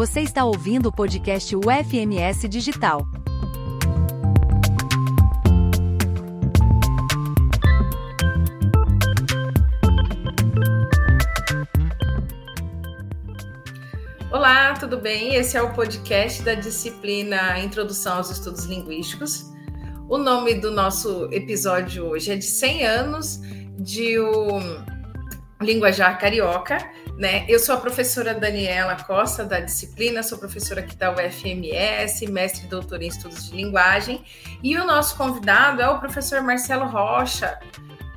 Você está ouvindo o podcast UFMS Digital. Olá, tudo bem? Esse é o podcast da disciplina Introdução aos Estudos Linguísticos. O nome do nosso episódio hoje é de 100 anos de o Linguajar Carioca, né? Eu sou a professora Daniela Costa da disciplina, sou professora aqui da UFMS, mestre e doutora em estudos de linguagem, e o nosso convidado é o professor Marcelo Rocha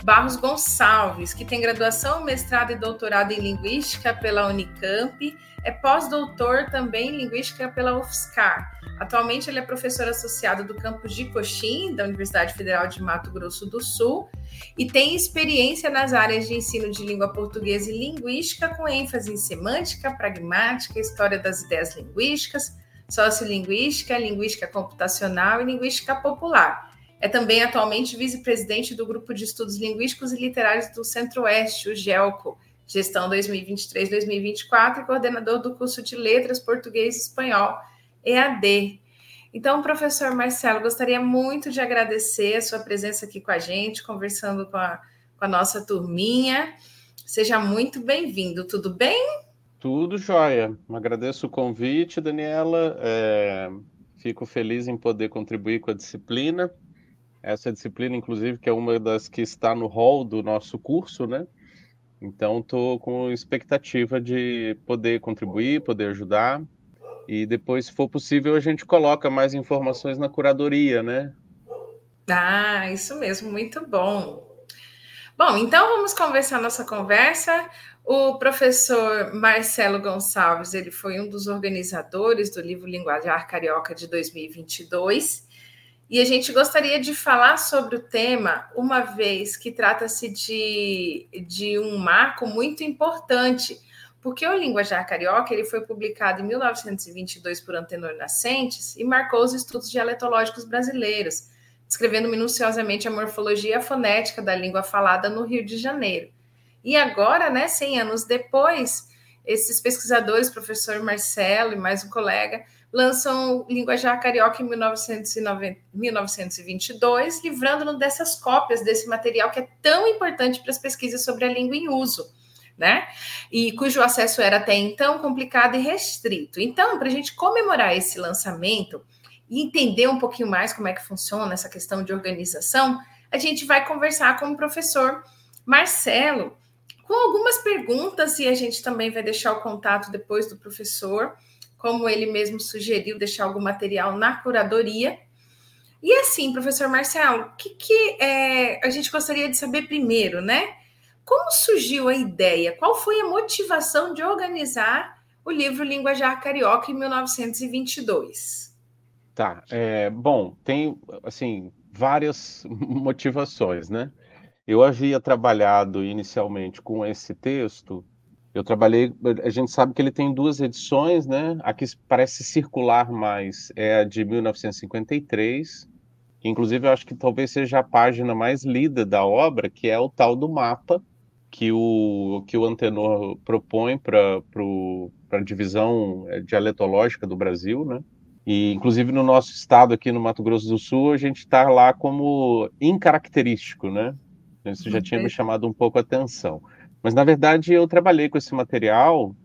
Barros Gonçalves, que tem graduação, mestrado e doutorado em linguística pela Unicamp, é pós-doutor também em linguística pela UFSCar. Atualmente ele é professor associado do campus de Coxim, da Universidade Federal de Mato Grosso do Sul, e tem experiência nas áreas de ensino de língua portuguesa e linguística, com ênfase em semântica, pragmática, história das ideias linguísticas, sociolinguística, linguística computacional e linguística popular. É também atualmente vice-presidente do Grupo de Estudos Linguísticos e Literários do Centro-Oeste, o GELCO, gestão 2023-2024, e coordenador do curso de Letras Português e Espanhol, EAD. Então, professor Marcelo, gostaria muito de agradecer a sua presença aqui com a gente, conversando com a, com a nossa turminha. Seja muito bem-vindo, tudo bem? Tudo jóia. Agradeço o convite, Daniela. É, fico feliz em poder contribuir com a disciplina. Essa disciplina, inclusive, que é uma das que está no hall do nosso curso, né? Então, estou com expectativa de poder contribuir, poder ajudar. E depois, se for possível, a gente coloca mais informações na curadoria, né? Ah, isso mesmo, muito bom. Bom, então vamos conversar nossa conversa. O professor Marcelo Gonçalves, ele foi um dos organizadores do livro Linguajar Carioca de 2022. E a gente gostaria de falar sobre o tema, uma vez que trata-se de, de um marco muito importante porque o Linguajar Carioca ele foi publicado em 1922 por Antenor Nascentes e marcou os estudos dialetológicos brasileiros, descrevendo minuciosamente a morfologia fonética da língua falada no Rio de Janeiro. E agora, né, 100 anos depois, esses pesquisadores, professor Marcelo e mais um colega, lançam Linguajar Carioca em 1990, 1922, livrando-nos dessas cópias desse material que é tão importante para as pesquisas sobre a língua em uso né? E cujo acesso era até então complicado e restrito. Então, para a gente comemorar esse lançamento e entender um pouquinho mais como é que funciona essa questão de organização, a gente vai conversar com o professor Marcelo com algumas perguntas e a gente também vai deixar o contato depois do professor, como ele mesmo sugeriu, deixar algum material na curadoria. E assim, professor Marcelo, o que, que é, a gente gostaria de saber primeiro, né? Como surgiu a ideia? Qual foi a motivação de organizar o livro Linguajar Carioca em 1922? Tá, é, bom, tem assim várias motivações, né? Eu havia trabalhado inicialmente com esse texto. Eu trabalhei, a gente sabe que ele tem duas edições, né? A que parece circular mais é a de 1953, que inclusive eu acho que talvez seja a página mais lida da obra, que é o tal do mapa, que o, que o Antenor propõe para a divisão eh, dialetológica do Brasil, né? E, inclusive, no nosso estado aqui no Mato Grosso do Sul, a gente está lá como incaracterístico, né? Isso já tinha me chamado um pouco a atenção. Mas, na verdade, eu trabalhei com esse material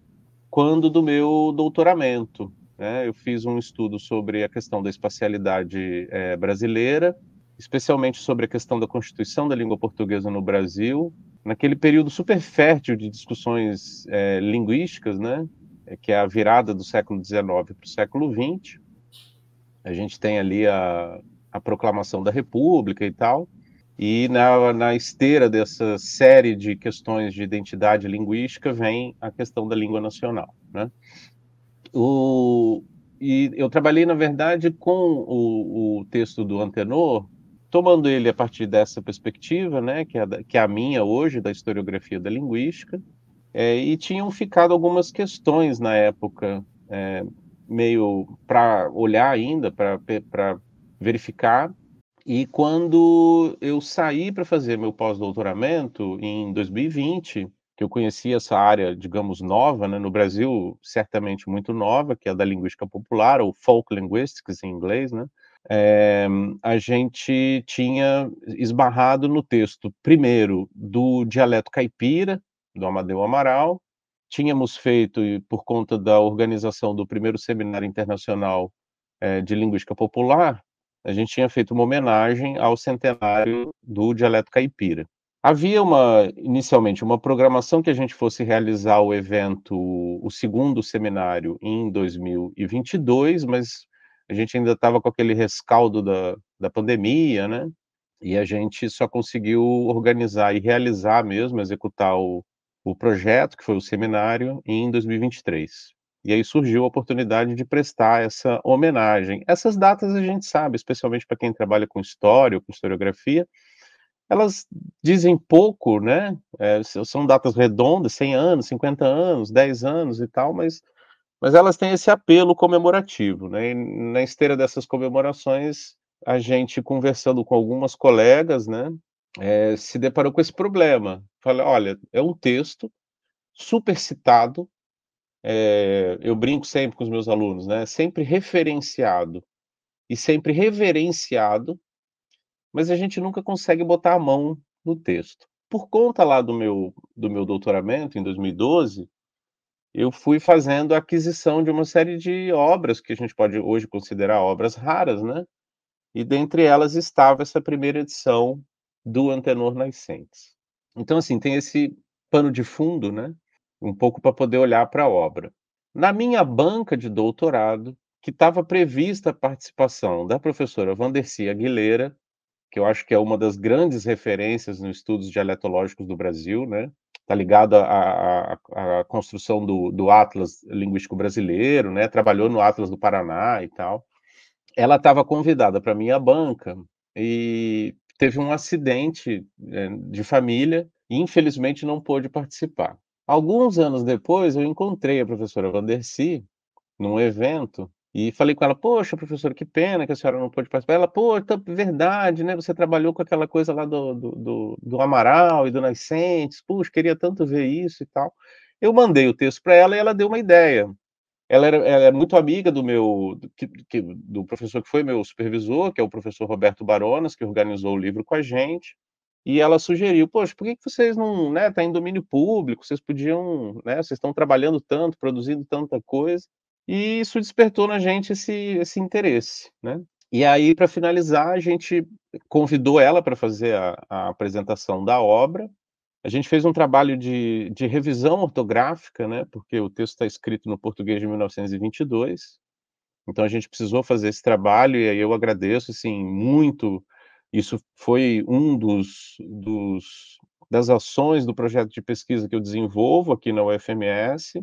quando do meu doutoramento. Né? Eu fiz um estudo sobre a questão da espacialidade é, brasileira, especialmente sobre a questão da constituição da língua portuguesa no Brasil, naquele período super fértil de discussões é, linguísticas, né, é, que é a virada do século XIX para o século XX. A gente tem ali a, a proclamação da República e tal, e na, na esteira dessa série de questões de identidade linguística vem a questão da língua nacional. Né? O, e eu trabalhei, na verdade, com o, o texto do Antenor, tomando ele a partir dessa perspectiva, né, que é, que é a minha hoje, da historiografia da linguística, é, e tinham ficado algumas questões na época, é, meio para olhar ainda, para verificar. E quando eu saí para fazer meu pós-doutoramento, em 2020, que eu conhecia essa área, digamos, nova, né, no Brasil, certamente muito nova, que é a da linguística popular, ou folk linguistics em inglês, né, é, a gente tinha esbarrado no texto, primeiro, do dialeto caipira, do Amadeu Amaral, tínhamos feito, por conta da organização do primeiro seminário internacional é, de linguística popular, a gente tinha feito uma homenagem ao centenário do dialeto caipira. Havia uma, inicialmente, uma programação que a gente fosse realizar o evento, o segundo seminário, em 2022, mas a gente ainda estava com aquele rescaldo da, da pandemia, né? E a gente só conseguiu organizar e realizar mesmo, executar o, o projeto, que foi o seminário, em 2023. E aí surgiu a oportunidade de prestar essa homenagem. Essas datas a gente sabe, especialmente para quem trabalha com história com historiografia, elas dizem pouco, né? É, são datas redondas, 100 anos, 50 anos, 10 anos e tal, mas, mas elas têm esse apelo comemorativo, né? E na esteira dessas comemorações, a gente conversando com algumas colegas, né? É, se deparou com esse problema. Falei, olha, é um texto super citado, é, eu brinco sempre com os meus alunos, né? Sempre referenciado e sempre reverenciado mas a gente nunca consegue botar a mão no texto. Por conta lá do meu, do meu doutoramento, em 2012, eu fui fazendo a aquisição de uma série de obras que a gente pode hoje considerar obras raras, né? E dentre elas estava essa primeira edição do Antenor Nascentes. Então, assim, tem esse pano de fundo, né? Um pouco para poder olhar para a obra. Na minha banca de doutorado, que estava prevista a participação da professora Vandercia Aguilera, que eu acho que é uma das grandes referências nos estudos dialetológicos do Brasil, né? Está ligado à, à, à, construção do, do Atlas Linguístico Brasileiro, né? Trabalhou no Atlas do Paraná e tal. Ela estava convidada para minha banca e teve um acidente é, de família e infelizmente não pôde participar. Alguns anos depois, eu encontrei a professora Vandercy num evento e falei com ela: "Poxa, professora, que pena que a senhora não pôde participar". Ela: "Pô, tá verdade, né, você trabalhou com aquela coisa lá do do do do Amaral e do Nascentes. Puxa, queria tanto ver isso e tal". Eu mandei o texto para ela e ela deu uma ideia. Ela era ela é muito amiga do meu do do professor que foi meu supervisor, que é o professor Roberto Baronas, que organizou o livro com a gente, e ela sugeriu: "Poxa, por que que vocês não, né, tá em domínio público, vocês podiam, né, vocês estão trabalhando tanto, produzindo tanta coisa". E isso despertou na gente esse, esse interesse, né? E aí, para finalizar, a gente convidou ela para fazer a, a, apresentação da obra. A gente fez um trabalho de, de revisão ortográfica, né? Porque o texto está escrito no português de 1922. Então a gente precisou fazer esse trabalho e aí eu agradeço, assim, muito. Isso foi um dos, dos das ações do projeto de pesquisa que eu desenvolvo aqui na UFMS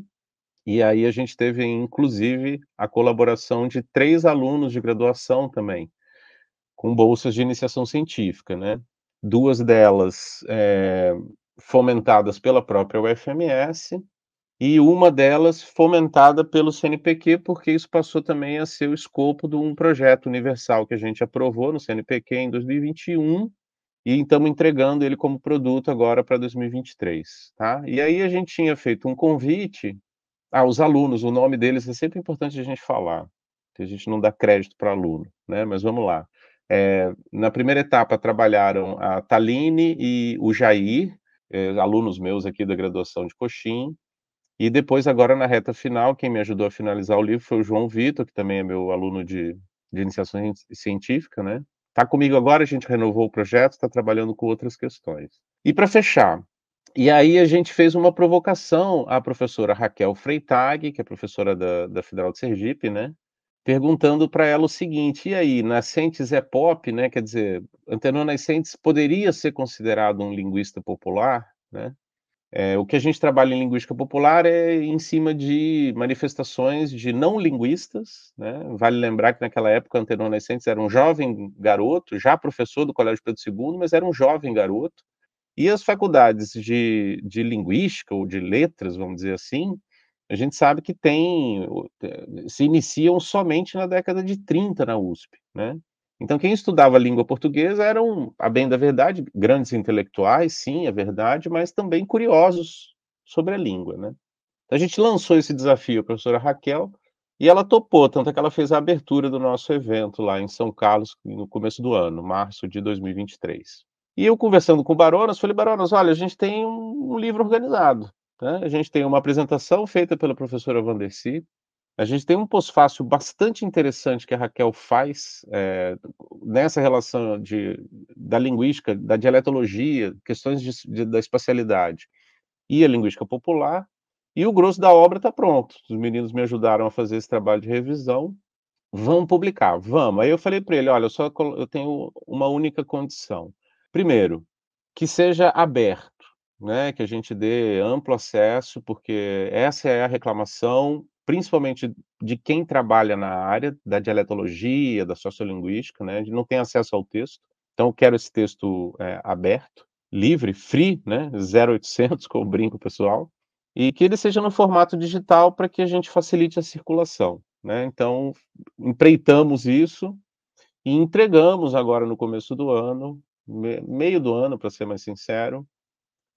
e aí a gente teve, inclusive, a colaboração de três alunos de graduação também, com bolsas de iniciação científica, né? Duas delas é, fomentadas pela própria UFMS e uma delas fomentada pelo CNPq, porque isso passou também a ser o escopo de um projeto universal que a gente aprovou no CNPq em 2021 e estamos entregando ele como produto agora para 2023, tá? E aí a gente tinha feito um convite ah, os alunos, o nome deles é sempre importante a gente falar, que a gente não dá crédito para aluno, né? Mas vamos lá. É, na primeira etapa trabalharam a Taline e o Jair, é, alunos meus aqui da graduação de Coxim, e depois, agora na reta final, quem me ajudou a finalizar o livro foi o João Vitor, que também é meu aluno de, de iniciação científica, né? Está comigo agora, a gente renovou o projeto, está trabalhando com outras questões. E para fechar, e aí a gente fez uma provocação à professora Raquel Freitag, que é professora da, da Federal de Sergipe, né? Perguntando para ela o seguinte: e aí, Nascentes é pop, né? Quer dizer, Antenor Nascentes poderia ser considerado um linguista popular, né? É, o que a gente trabalha em linguística popular é em cima de manifestações de não linguistas, né? Vale lembrar que naquela época Antenor Nascentes era um jovem garoto, já professor do Colégio Pedro II, mas era um jovem garoto, e as faculdades de, de linguística ou de letras, vamos dizer assim, a gente sabe que tem, se iniciam somente na década de 30 na USP, né? Então, quem estudava língua portuguesa eram, a bem da verdade, grandes intelectuais, sim, é verdade, mas também curiosos sobre a língua, né? Então, a gente lançou esse desafio à professora Raquel e ela topou, tanto é que ela fez a abertura do nosso evento lá em São Carlos no começo do ano, março de 2023. E eu conversando com o Baronas, falei, Baronas, olha, a gente tem um, um livro organizado, né? A gente tem uma apresentação feita pela professora Vandercy, a gente tem um pós-fácil bastante interessante que a Raquel faz é, nessa relação de, da linguística, da dialetologia, questões de, de, da espacialidade e a linguística popular, e o grosso da obra está pronto. Os meninos me ajudaram a fazer esse trabalho de revisão. Vamos publicar, vamos. Aí eu falei para ele, olha, eu só eu tenho uma única condição. Primeiro, que seja aberto, né? Que a gente dê amplo acesso, porque essa é a reclamação principalmente de quem trabalha na área da dialetologia, da sociolinguística, né, de não tem acesso ao texto. Então, eu quero esse texto é, aberto, livre, free, né, 0800, como brinco pessoal, e que ele seja no formato digital para que a gente facilite a circulação. Né? Então, empreitamos isso e entregamos agora no começo do ano, meio do ano, para ser mais sincero,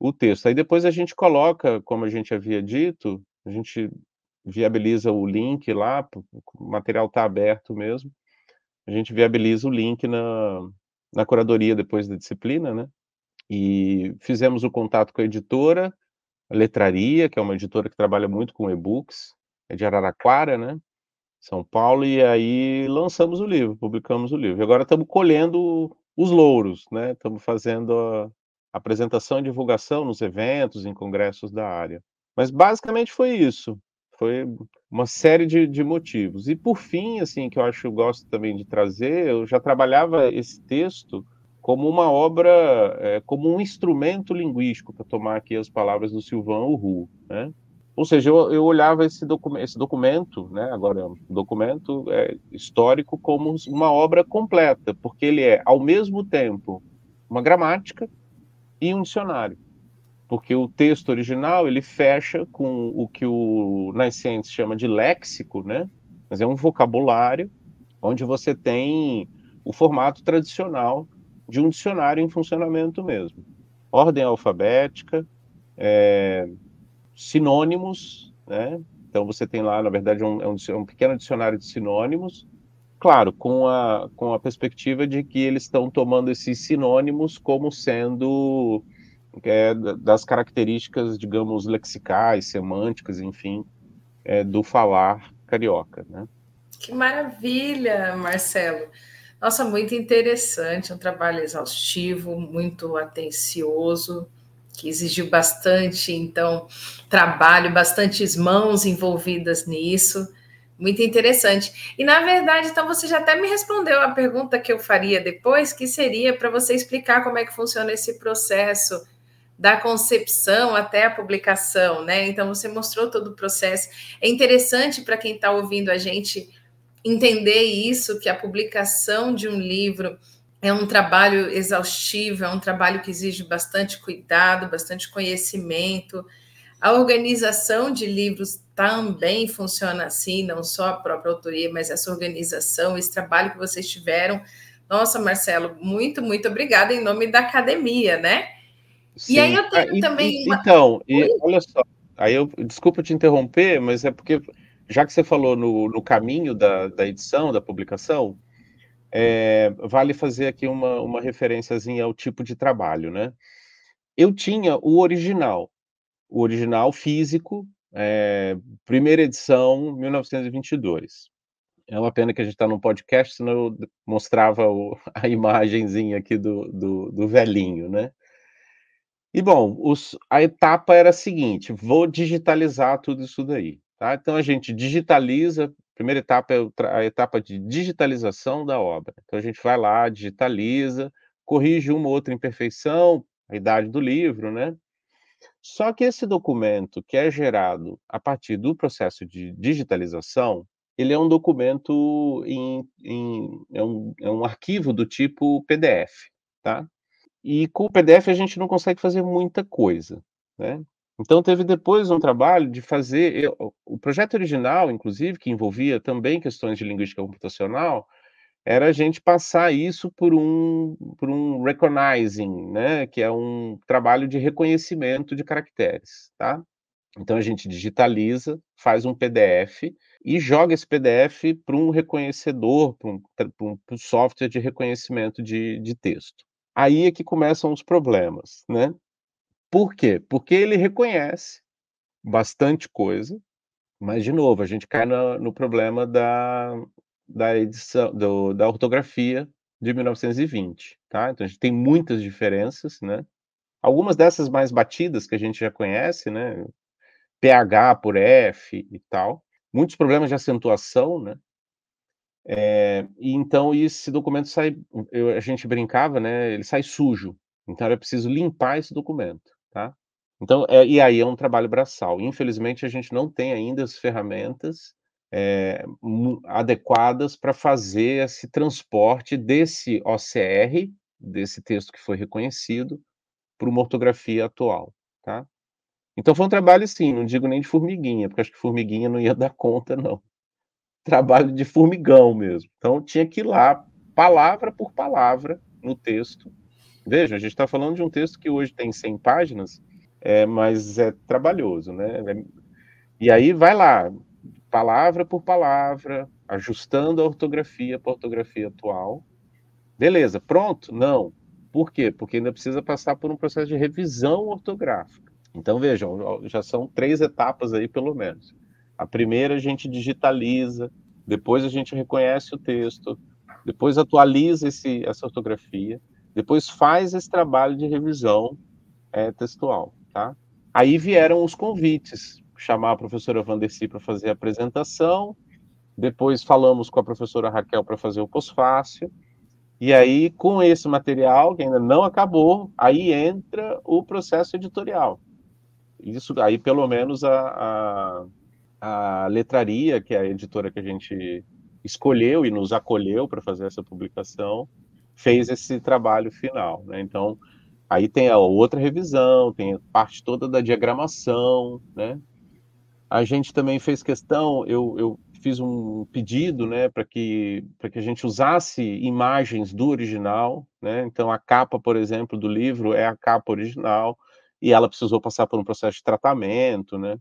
o texto. Aí depois a gente coloca, como a gente havia dito, a gente viabiliza o link lá, o material está aberto mesmo. A gente viabiliza o link na, na curadoria depois da disciplina, né? E fizemos o contato com a editora, a Letraria, que é uma editora que trabalha muito com e-books, é de Araraquara, né? São Paulo, e aí lançamos o livro, publicamos o livro. Agora estamos colhendo os louros, né? Estamos fazendo a apresentação e divulgação nos eventos, em congressos da área. Mas basicamente foi isso. Foi uma série de, de motivos. E por fim, assim, que eu acho que eu gosto também de trazer, eu já trabalhava esse texto como uma obra, é, como um instrumento linguístico, para tomar aqui as palavras do Silvan Uhu, né? Ou seja, eu, eu olhava esse, docu esse documento, né, agora um documento é, histórico, como uma obra completa, porque ele é, ao mesmo tempo, uma gramática e um dicionário porque o texto original ele fecha com o que o Nascentes chama de léxico, né? Mas é um vocabulário onde você tem o formato tradicional de um dicionário em funcionamento mesmo. Ordem alfabética, é, sinônimos, né? Então você tem lá, na verdade, um, é um, um pequeno dicionário de sinônimos, claro, com a, com a perspectiva de que eles estão tomando esses sinônimos como sendo é, das características, digamos, lexicais, semânticas, enfim, é, do falar carioca, né? Que maravilha, Marcelo. Nossa, muito interessante, um trabalho exaustivo, muito atencioso, que exigiu bastante, então, trabalho, bastantes mãos envolvidas nisso. Muito interessante. E, na verdade, então, você já até me respondeu a pergunta que eu faria depois, que seria para você explicar como é que funciona esse processo da concepção até a publicação, né? Então você mostrou todo o processo. É interessante para quem está ouvindo a gente entender isso, que a publicação de um livro é um trabalho exaustivo, é um trabalho que exige bastante cuidado, bastante conhecimento. A organização de livros também funciona assim, não só a própria autoria, mas essa organização, esse trabalho que vocês tiveram. Nossa, Marcelo, muito, muito obrigada em nome da academia, né? Sim. E aí eu tenho ah, também. E, uma... Então, e, olha só, aí eu desculpa te interromper, mas é porque já que você falou no, no caminho da, da edição, da publicação, é, vale fazer aqui uma, uma referênciazinha ao tipo de trabalho, né? Eu tinha o original, o original físico, é, primeira edição, 1922. É uma pena que a gente está num podcast, senão eu mostrava o, a imagenzinha aqui do, do, do velhinho, né? E bom, os, a etapa era a seguinte: vou digitalizar tudo isso daí. Tá? Então a gente digitaliza, primeira etapa é a etapa de digitalização da obra. Então a gente vai lá, digitaliza, corrige uma ou outra imperfeição, a idade do livro, né? Só que esse documento que é gerado a partir do processo de digitalização, ele é um documento em, em é, um, é um arquivo do tipo PDF, tá? E com o PDF a gente não consegue fazer muita coisa, né? Então teve depois um trabalho de fazer eu, o projeto original, inclusive, que envolvia também questões de linguística computacional, era a gente passar isso por um por um recognizing, né, que é um trabalho de reconhecimento de caracteres, tá? Então a gente digitaliza, faz um PDF e joga esse PDF para um reconhecedor, para um, um, software de reconhecimento de, de texto. Aí é que começam os problemas, né? Por quê? Porque ele reconhece bastante coisa, mas, de novo, a gente cai no, no problema da, da edição, do, da ortografia de 1920, tá? Então a gente tem muitas diferenças, né? Algumas dessas mais batidas que a gente já conhece, né? PH por F e tal. Muitos problemas de acentuação, né? É, e então esse documento sai, eu, a gente brincava, né? Ele sai sujo. Então era preciso limpar esse documento, tá? Então, é, e aí é um trabalho braçal. Infelizmente, a gente não tem ainda as ferramentas é, adequadas para fazer esse transporte desse OCR, desse texto que foi reconhecido, para uma ortografia atual, tá? Então foi um trabalho, sim, não digo nem de formiguinha, porque acho que formiguinha não ia dar conta, não. Trabalho de formigão mesmo. Então tinha que ir lá, palavra por palavra, no texto. Veja, a gente está falando de um texto que hoje tem 100 páginas, é, mas é trabalhoso, né? É, e aí vai lá, palavra por palavra, ajustando a ortografia para a ortografia atual. Beleza, pronto? Não. Por quê? Porque ainda precisa passar por um processo de revisão ortográfica. Então, vejam, já são três etapas aí, pelo menos. A primeira a gente digitaliza, depois a gente reconhece o texto, depois atualiza esse, essa ortografia, depois faz esse trabalho de revisão é, textual, tá? Aí vieram os convites chamar a professora Vanderci para fazer a apresentação, depois falamos com a professora Raquel para fazer o pós-fácil, e aí, com esse material, que ainda não acabou, aí entra o processo editorial. Isso aí, pelo menos, a, a, a letraria, que é a editora que a gente escolheu e nos acolheu para fazer essa publicação, fez esse trabalho final. Né? Então, aí tem a outra revisão, tem a parte toda da diagramação, né? A gente também fez questão, eu, eu fiz um pedido, né, para que que a gente usasse imagens do original, né? Então a capa, por exemplo, do livro é a capa original e ela precisou passar por um processo de tratamento, né?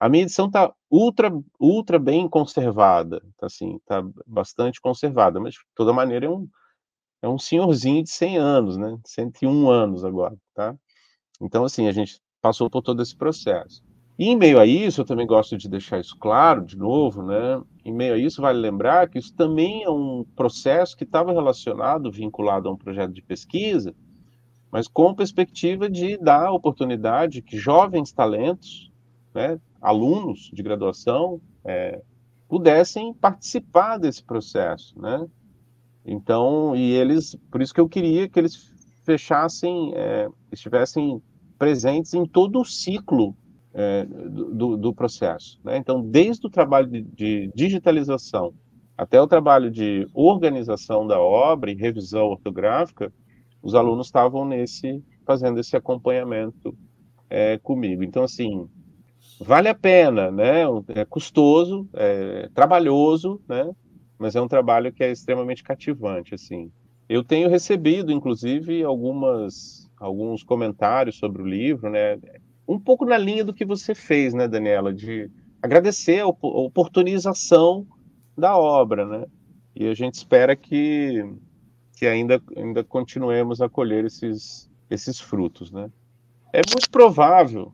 A minha edição está ultra ultra bem conservada, tá assim, tá bastante conservada, mas de toda maneira é um é um senhorzinho de 100 anos, né? 101 anos agora, tá? Então assim, a gente passou por todo esse processo. E em meio a isso, eu também gosto de deixar isso claro, de novo, né? Em meio a isso, vale lembrar que isso também é um processo que estava relacionado, vinculado a um projeto de pesquisa, mas com perspectiva de dar oportunidade que jovens talentos, né, alunos de graduação, é, pudessem participar desse processo, né? Então, e eles, por isso que eu queria que eles fechassem, é, estivessem presentes em todo o ciclo é, do, do, processo. Né? Então, desde o trabalho de, de, digitalização até o trabalho de organização da obra e revisão ortográfica, os alunos estavam nesse fazendo esse acompanhamento é, comigo. Então, assim, vale a pena, né? É custoso, é trabalhoso, né? Mas é um trabalho que é extremamente cativante, assim. Eu tenho recebido, inclusive, algumas alguns comentários sobre o livro, né? um pouco na linha do que você fez, né, Daniela, de agradecer a oportunização da obra, né? E a gente espera que, que ainda, ainda continuemos a colher esses, esses frutos, né? É muito provável,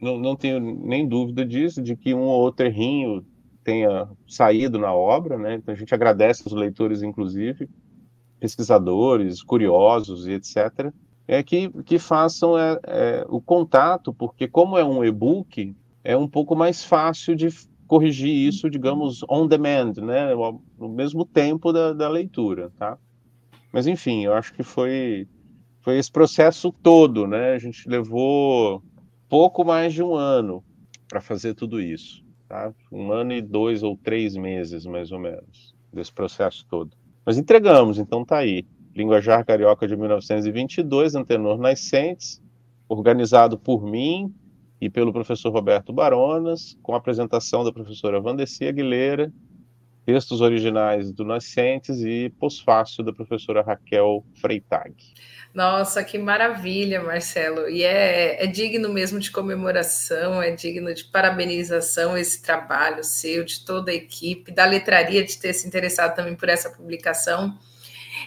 não, não tenho nem dúvida disso, de que um ou outro errinho tenha saído na obra, né? Então a gente agradece os leitores, inclusive, pesquisadores, curiosos e etc é que, que façam é, é, o contato, porque como é um e-book, é um pouco mais fácil de corrigir isso, digamos, on demand, né, no mesmo tempo da, da leitura, tá? Mas enfim, eu acho que foi foi esse processo todo, né? A gente levou pouco mais de um ano para fazer tudo isso, tá? Um ano e dois ou três meses, mais ou menos, desse processo todo. Mas entregamos, então tá aí. Linguajar Carioca de 1922, Antenor Nascentes, organizado por mim e pelo professor Roberto Baronas, com a apresentação da professora Vandeci Aguilera textos originais do Nascentes e pós-fácil da professora Raquel Freitag. Nossa, que maravilha, Marcelo. E é, é, digno mesmo de comemoração, é digno de parabenização esse trabalho seu, de toda a equipe, da letraria de ter se interessado também por essa publicação.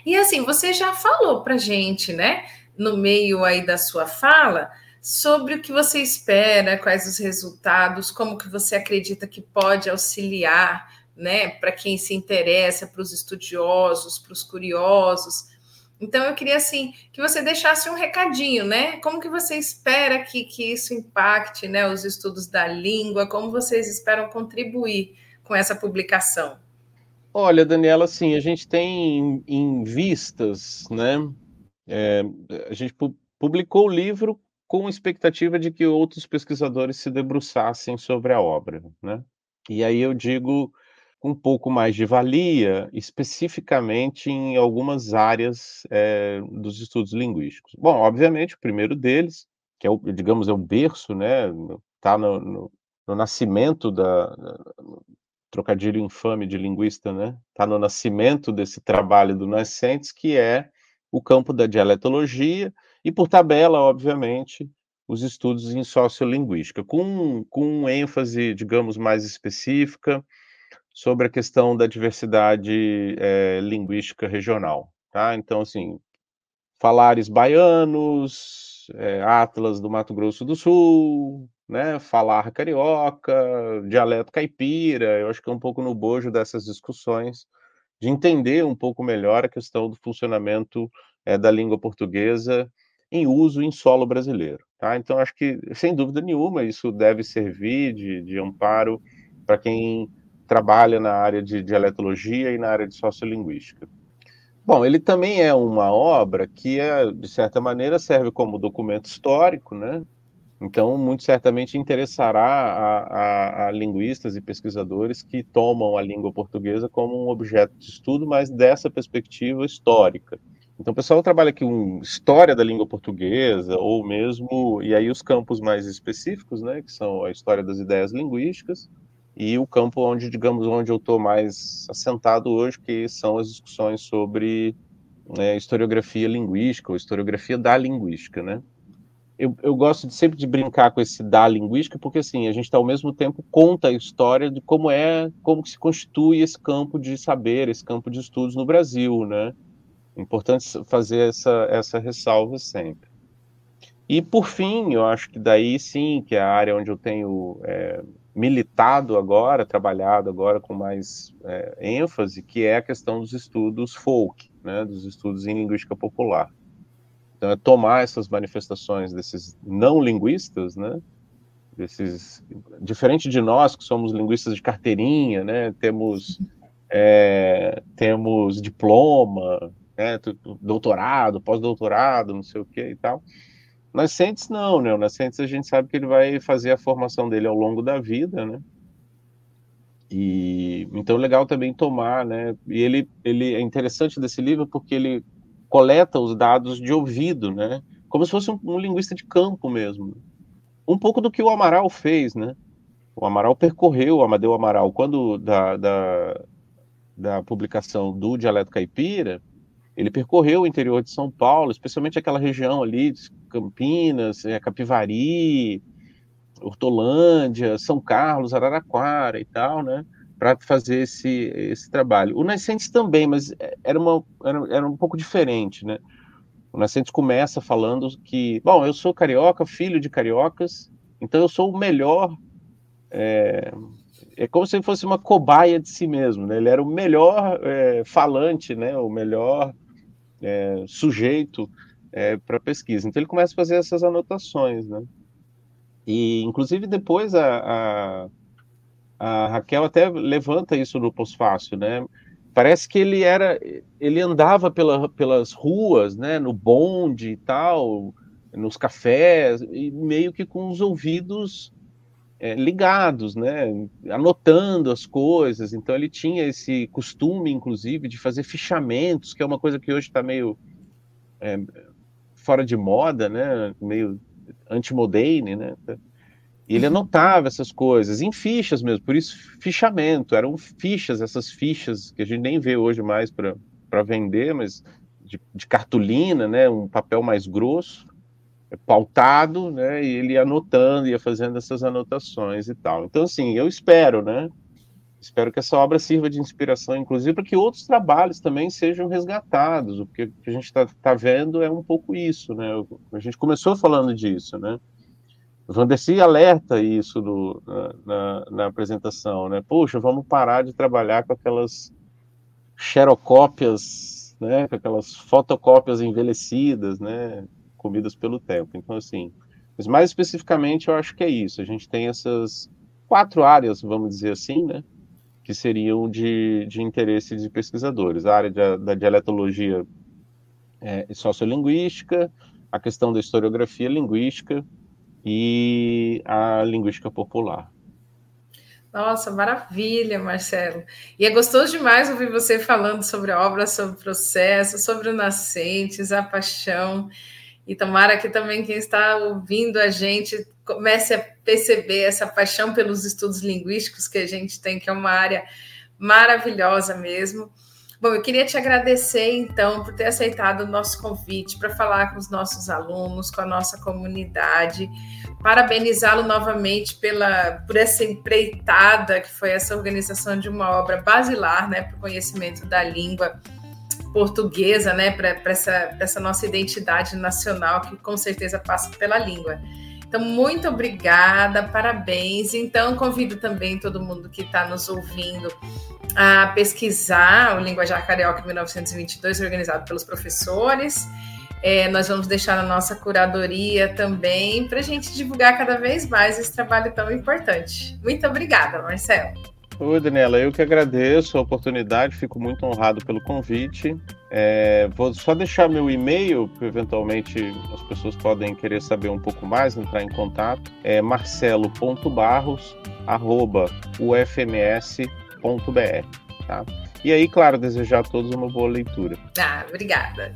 E assim, você já falou para gente, né, no meio aí da sua fala, sobre o que você espera, quais os resultados, como que você acredita que pode auxiliar, né, para quem se interessa, para os estudiosos, para os curiosos. Então eu queria assim que você deixasse um recadinho, né? Como que você espera que, que isso impacte, né, os estudos da língua? Como vocês esperam contribuir com essa publicação? Olha, Daniela, assim, a gente tem em vistas, né? É, a gente pu publicou o livro com expectativa de que outros pesquisadores se debruçassem sobre a obra, né? E aí eu digo um pouco mais de valia, especificamente em algumas áreas é, dos estudos linguísticos. Bom, obviamente, o primeiro deles, que é o, digamos, é o berço, né? Está no, no, no, nascimento da no trocadilho infame de linguista, né? Está no nascimento desse trabalho do Nascentes, que é o campo da dialetologia e, por tabela, obviamente, os estudos em sociolinguística, com, com ênfase, digamos, mais específica sobre a questão da diversidade é, linguística regional. Tá? Então, assim, falares baianos, é, Atlas do Mato Grosso do Sul, né, falar carioca, dialeto caipira, eu acho que é um pouco no bojo dessas discussões, de entender um pouco melhor a questão do funcionamento é, da língua portuguesa em uso em solo brasileiro. Tá? Então, acho que, sem dúvida nenhuma, isso deve servir de, de amparo para quem trabalha na área de dialetologia e na área de sociolinguística. Bom, ele também é uma obra que, é, de certa maneira, serve como documento histórico, né? Então, muito certamente interessará a, a, a, linguistas e pesquisadores que tomam a língua portuguesa como um objeto de estudo, mas dessa perspectiva histórica. Então, o pessoal trabalha aqui com história da língua portuguesa, ou mesmo, e aí os campos mais específicos, né, que são a história das ideias linguísticas, e o campo onde, digamos, onde eu estou mais assentado hoje, que são as discussões sobre né, historiografia linguística, ou historiografia da linguística, né. Eu, eu, gosto de, sempre de brincar com esse da linguística, porque assim, a gente está ao mesmo tempo conta a história de como é, como se constitui esse campo de saber, esse campo de estudos no Brasil, né? Importante fazer essa, essa ressalva sempre. E, por fim, eu acho que daí sim, que é a área onde eu tenho é, militado agora, trabalhado agora com mais é, ênfase, que é a questão dos estudos folk, né, dos estudos em linguística popular. Então, é tomar essas manifestações desses não linguistas, né, desses, diferente de nós que somos linguistas de carteirinha, né, temos, é, temos diploma, né, doutorado, pós-doutorado, não sei o que e tal. Nascentes não, né? O Nascentes a gente sabe que ele vai fazer a formação dele ao longo da vida, né? E então é legal também tomar, né? E ele ele é interessante desse livro porque ele coleta os dados de ouvido, né? Como se fosse um, um linguista de campo mesmo. Um pouco do que o Amaral fez, né? O Amaral percorreu, o Amadeu Amaral, quando da, da, da publicação do Dialeto Caipira, ele percorreu o interior de São Paulo, especialmente aquela região ali, Campinas, é, Capivari, Hortolândia, São Carlos, Araraquara e tal, né? Para fazer esse, esse trabalho. O Nascentes também, mas era, uma, era, era um pouco diferente, né? O Nascentes começa falando que, bom, eu sou carioca, filho de cariocas, então eu sou o melhor. É, é como se ele fosse uma cobaia de si mesmo, né? Ele era o melhor é, falante, né? O melhor é, sujeito é, para pesquisa. Então ele começa a fazer essas anotações, né? E inclusive depois a, a, a Raquel até levanta isso no pós-fácil, né? Parece que ele era, ele andava pela, pelas ruas, né? No bonde e tal, nos cafés e meio que com os ouvidos é, ligados, né, anotando as coisas. Então ele tinha esse costume, inclusive, de fazer fichamentos, que é uma coisa que hoje está meio é, fora de moda, né, meio anti-moderne, né. E ele anotava essas coisas em fichas mesmo, por isso fichamento, eram fichas, essas fichas que a gente nem vê hoje mais para vender, mas de, de, cartolina, né, um papel mais grosso, pautado, né, e ele anotando, ia fazendo essas anotações e tal. Então, assim, eu espero, né, espero que essa obra sirva de inspiração, inclusive, para que outros trabalhos também sejam resgatados. O que a gente está tá vendo é um pouco isso, né? A gente começou falando disso, né? O alerta isso no, na, na, na, apresentação, né? Poxa, vamos parar de trabalhar com aquelas xerocópias, né? Com aquelas fotocópias envelhecidas, né? Comidas pelo tempo. Então, assim, mas mais especificamente, eu acho que é isso. A gente tem essas quatro áreas, vamos dizer assim, né? Que seriam de, de interesse de pesquisadores. A área de, da dialetologia é, sociolinguística, a questão da historiografia linguística, e a linguística popular. Nossa, maravilha, Marcelo. E é gostoso demais ouvir você falando sobre a obra, sobre o processo, sobre o Nascentes, a paixão. E tomara que também quem está ouvindo a gente comece a perceber essa paixão pelos estudos linguísticos que a gente tem, que é uma área maravilhosa mesmo. Bom, eu queria te agradecer, então, por ter aceitado o nosso convite para falar com os nossos alunos, com a nossa comunidade. Parabenizá-lo novamente pela, por essa empreitada, que foi essa organização de uma obra basilar né, para o conhecimento da língua portuguesa, né, para essa, essa nossa identidade nacional, que com certeza passa pela língua. Então, muito obrigada, parabéns. Então, convido também todo mundo que está nos ouvindo a pesquisar o Linguajar Carioca 1922, organizado pelos professores. É, nós vamos deixar na nossa curadoria também para a gente divulgar cada vez mais esse trabalho tão importante. Muito obrigada, Marcelo. Oi, Daniela, eu que agradeço a oportunidade, fico muito honrado pelo convite. É, vou só deixar meu e-mail, que eventualmente as pessoas podem querer saber um pouco mais, entrar em contato. É marcelo.barros.ufms.com www.cultura.br. Tá? E aí, claro, desejar a todos uma boa leitura. Ah, obrigada.